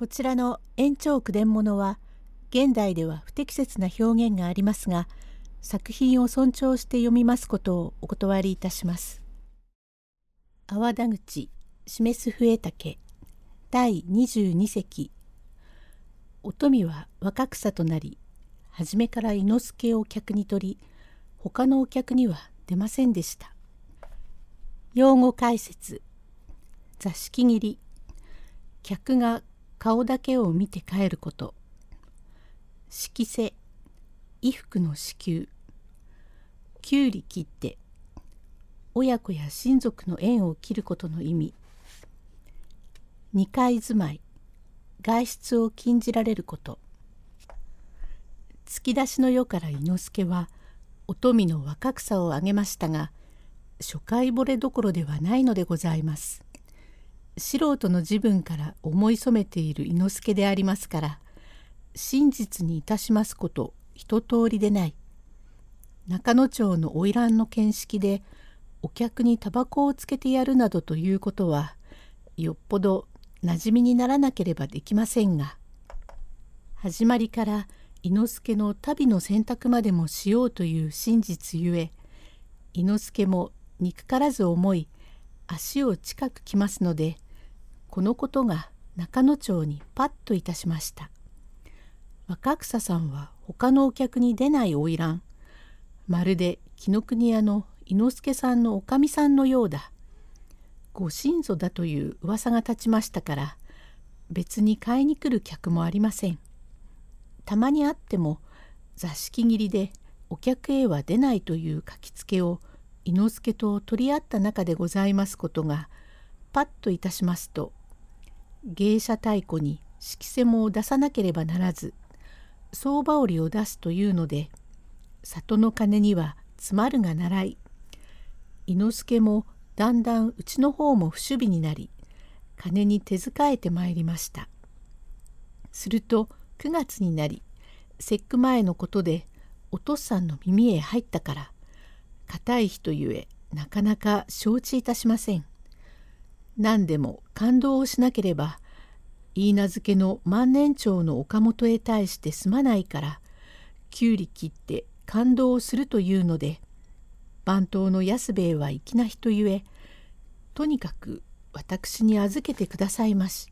こちらの延長句伝物は現代では不適切な表現がありますが作品を尊重して読みますことをお断りいたします。阿波田口示す笛竹第22席乙女は若草となり初めから伊之助を客に取り他のお客には出ませんでした。用語解説座敷切り客が顔だけを見て帰ること。色瀬衣服の支給きゅうり切って親子や親族の縁を切ることの意味。二階住まい外出を禁じられること。突き出しの世から伊之助は乙女の若草をあげましたが初回惚れどころではないのでございます。素人の自分から思い染めている伊之助でありますから真実にいたしますこと一通りでない。中野町の花魁の見識でお客にタバコをつけてやるなどということはよっぽど馴染みにならなければできませんが始まりから伊之助の旅の選択までもしようという真実ゆえ伊之助も憎からず思い足を近く来ますのでこのことが中野町にパッといたしました。若草さんは他のお客に出ない花魁まるで紀ノ国屋の伊之助さんのおかみさんのようだ。ご親祖だという噂が立ちましたから別に買いに来る客もありません。たまにあっても座敷切りでお客へは出ないという書きつけを伊之助と取り合った中でございますことがパッといたしますと芸者太鼓に色瀬も出さなければならず相場織を出すというので里の金には詰まるが習い伊之助もだんだんうちの方も不守備になり金に手遣えてまいりましたすると9月になり節句前のことでお父さんの耳へ入ったから固い人ゆえなかなか承知いたしません。何でも感動をしなければ言いけの万年長の岡本へ対してすまないからきゅうり切って感動をするというので番頭の安兵衛は粋な人ゆえとにかく私に預けてくださいまし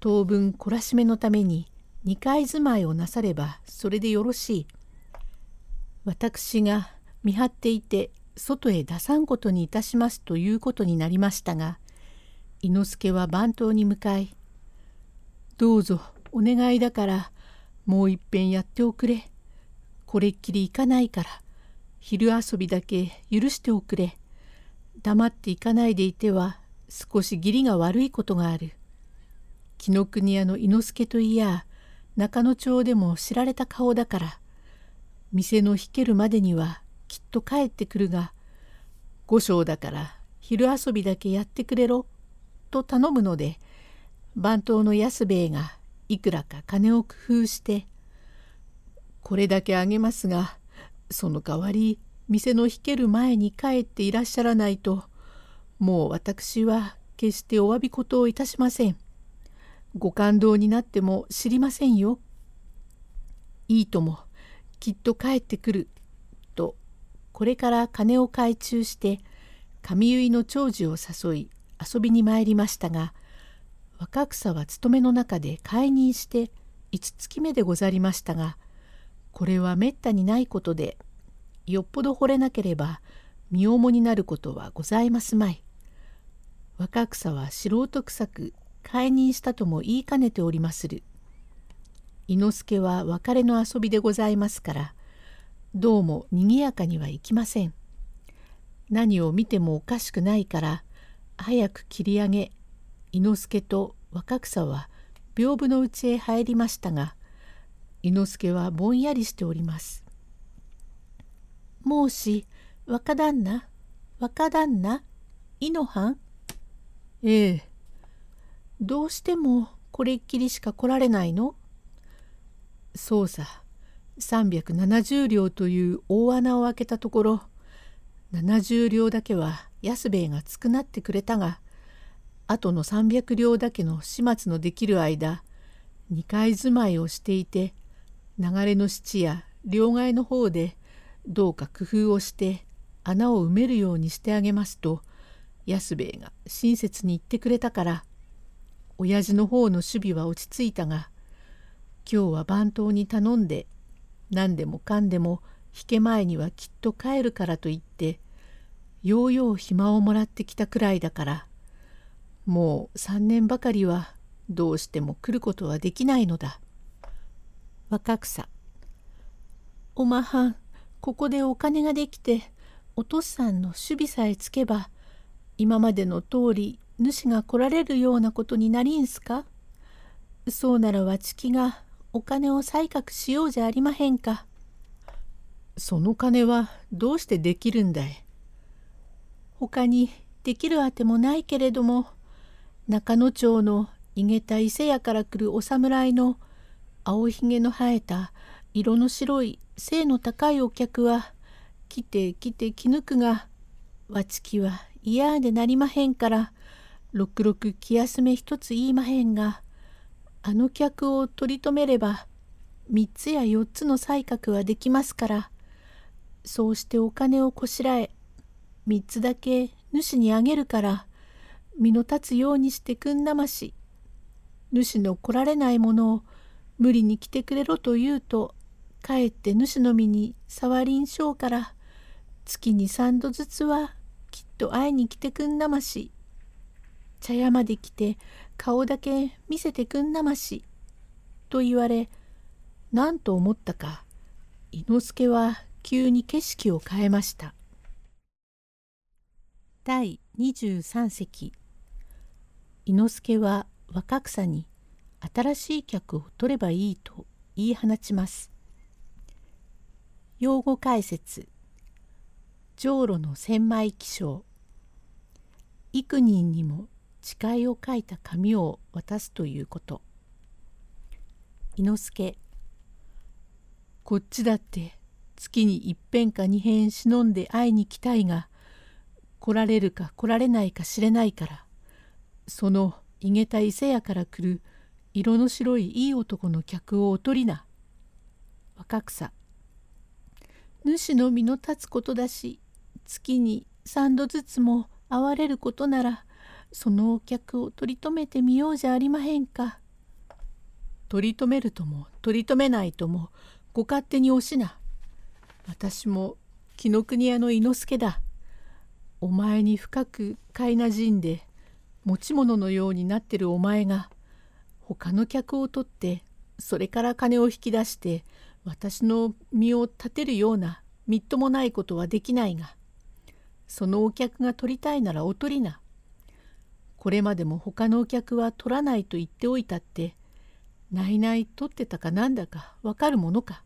当分懲らしめのために二階住まいをなさればそれでよろしい。私が見張っていて外へ出さんことにいたしますということになりましたが伊之助は番頭に向かい「どうぞお願いだからもういっぺんやっておくれ。これっきり行かないから昼遊びだけ許しておくれ。黙って行かないでいては少し義理が悪いことがある。紀ノ国屋の伊之助といや中野町でも知られた顔だから店の引けるまでにはきっと帰ってくるが五章だから昼遊びだけやってくれろ」と頼むので番頭の安兵衛がいくらか金を工夫して「これだけあげますがその代わり店の引ける前に帰っていらっしゃらないともう私は決してお詫び事をいたしません。ご感動になっても知りませんよ。いいともきっと帰ってくるとこれから金を懐中して髪結いの長寿を誘い遊びに参りましたが若草は勤めの中で解任して五月目でござりましたがこれはめったにないことでよっぽど惚れなければ身重になることはございますまい。若草は素人臭く解任したとも言いかねておりまする。伊之助は別れの遊びでございますからどうもにぎやかにはいきません。何を見てもおかしくないから早く切り上げ伊之助と若草は屏風のうちへ入りましたが伊之助はぼんやりしております。孟子若旦那若旦那伊の藩？ええ。どうしてもこれっきりしか来られないの？そうさ。370両という大穴を開けたところ70両だけは安兵衛が償ってくれたがあとの300両だけの始末のできる間二階住まいをしていて流れの質や両替の方でどうか工夫をして穴を埋めるようにしてあげますと安兵衛が親切に言ってくれたから親父の方の守備は落ち着いたが今日は番頭に頼んで何でもかんでも引け前にはきっと帰るからと言ってようよう暇をもらってきたくらいだからもう3年ばかりはどうしても来ることはできないのだ。若草おまはんここでお金ができてお父さんの守備さえつけば今までの通り主が来られるようなことになりんすか？そうならわちきがお金を採覚しようじゃありまへんか。その金はどうしてできるんだい？他にできるあてもないけれども中野町の井桁伊勢屋から来るお侍の青ひげの生えた色の白い背の高いお客は来て来て気抜くがわちきは嫌でなりまへんからろくろく気休め一つ言いまへんがあの客を取り留めれば三つや四つの才覚はできますからそうしてお金をこしらえ三つだけ主にあげるから身の立つようにしてくんなまし。主の来られないものを無理に来てくれろと言うとかえって主の身に触りんしょうから月に三度ずつはきっと会いに来てくんなまし。茶屋まで来て顔だけ見せてくんなまし」と言われ何と思ったか伊之助は急に景色を変えました。第23席。伊之助は若草に新しい客を取ればいいと言い放ちます。用語解説。じょうろの千枚起床幾人にも誓いを書いた紙を渡すということ。伊之助。こっちだって。月に一遍か二遍忍んで会いに来たいが来られるか来られないか知れないからそのいげた伊勢屋から来る色の白いいい男の客をおとりな若草主の身の立つことだし月に三度ずつも会われることならそのお客を取り留めてみようじゃありまへんか。取り留めるとも取り留めないともご勝手におしな。私も紀ノ国屋の伊之助だ。お前に深く飼いなじんで持ち物のようになってるお前が他の客を取ってそれから金を引き出して私の身を立てるようなみっともないことはできないがそのお客が取りたいならお取りな。これまでも他のお客は取らないと言っておいたってないない取ってたかなんだかわかるものか。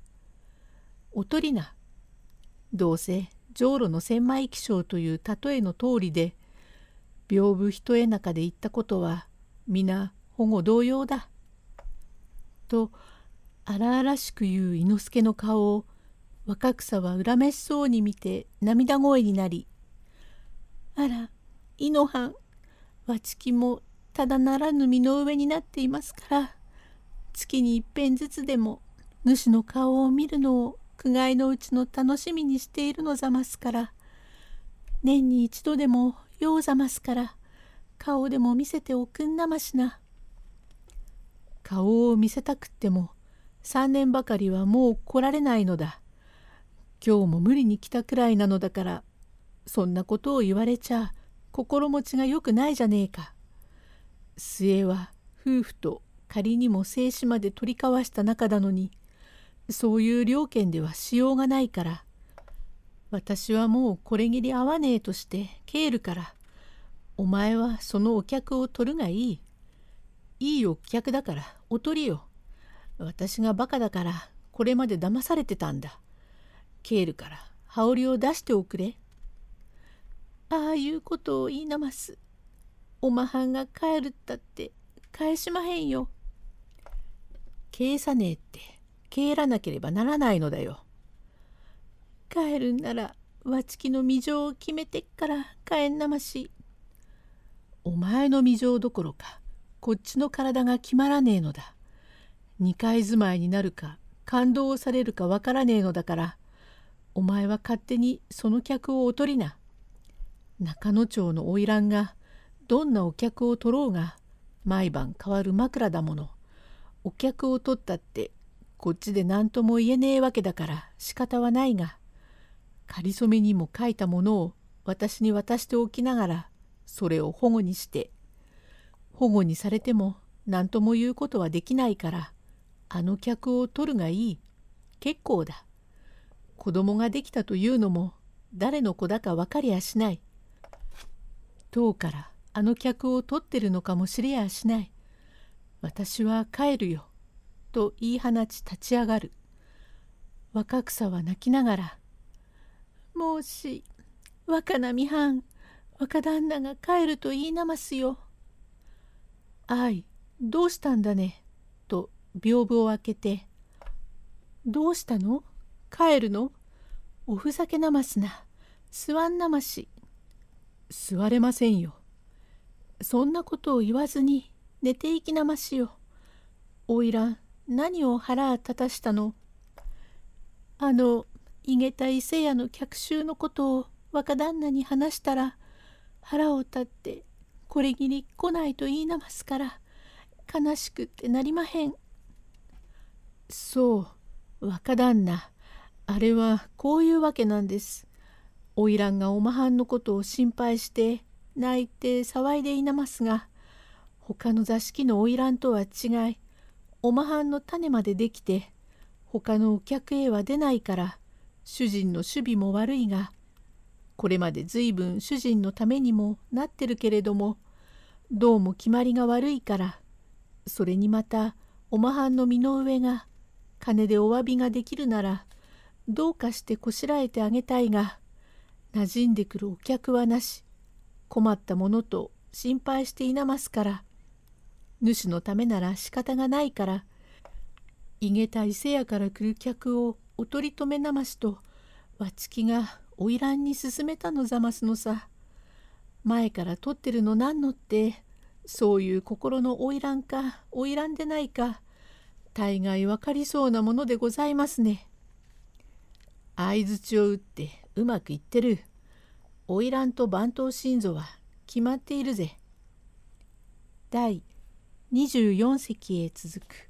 お取りな。どうせじょうろの千枚気象という例えの通りで屏風一重中で言ったことは皆保護同様だ。と荒々しく言う伊之助の顔を若草は恨めしそうに見て涙声になりあら、いのはん、わちきもただならぬ身の上になっていますから、月に一遍ずつでも主の顔を見るのを苦外のうちの楽しみにしているのざますから、年に一度でもようざますから、顔でも見せておくんなましな。顔を見せたくっても、三年ばかりはもう来られないのだ。今日も無理に来たくらいなのだから、そんなことを言われちゃ心持ちがよくないじゃねえか。末は夫婦と仮にも生死まで取り交わした仲なのにそういう了見ではしようがないから私はもうこれぎり合わねえとして帰るからお前はそのお客を取るがいい。いいお客だからお取りよ。私がバカだからこれまで騙されてたんだ。帰るから羽織を出しておくれ。ああいうことを言いなます。おまはんが帰るったって返しまへんよ。帰さねえって帰らなければならないのだよ。帰るんならわちきの未情を決めてっから帰んなまし。お前の未情どころかこっちの体が決まらねえのだ。二階住まいになるか感動をされるかわからねえのだからお前は勝手にその客をおとりな。中野町の花魁がどんなお客を取ろうが毎晩変わる枕だもの。お客を取ったってこっちで何とも言えねえわけだから仕方はないがかりそめにも書いたものを私に渡しておきながらそれを保護にして保護にされても何とも言うことはできないからあの客を取るがいい。結構だ。子供ができたというのも誰の子だか分かりやしない。遠からあの客を取ってるのかもしれやしない。私は帰るよ。と言い放ち立ち上がる。若草は泣きながら「もし若菜見藩若旦那が帰ると言いなますよ。あいどうしたんだね」と屏風を開けて「どうしたの？帰るの？おふざけなますな座んなまし」「座れませんよ。そんなことを言わずに寝ていきなましよ。おいらん何を腹立たしたの？あのいげた伊勢屋の客衆のことを若旦那に話したら腹を立ってこれぎり来ないと言いなますから悲しくってなりまへん。そう若旦那あれはこういうわけなんです。花魁がおまはんのことを心配して泣いて騒いでいなますが他の座敷の花魁とは違いおまはんの種までできて他のお客へは出ないから主人の守備も悪いがこれまで随分主人のためにもなってるけれどもどうも決まりが悪いからそれにまたおまはんの身の上が金でお詫びができるならどうかしてこしらえてあげたいが馴染んでくるお客はなし困ったものと心配していなますから主のためなら仕方がないからいげた伊勢屋から来る客をお取り留めなましとわちきが花魁に勧めたのざますのさ。前から取ってるのなんのってそういう心の花魁か花魁でないか大概わかりそうなものでございますね。相づちを打ってうまくいってる。花魁と番頭心臓は決まっているぜ。第24隻へ続く。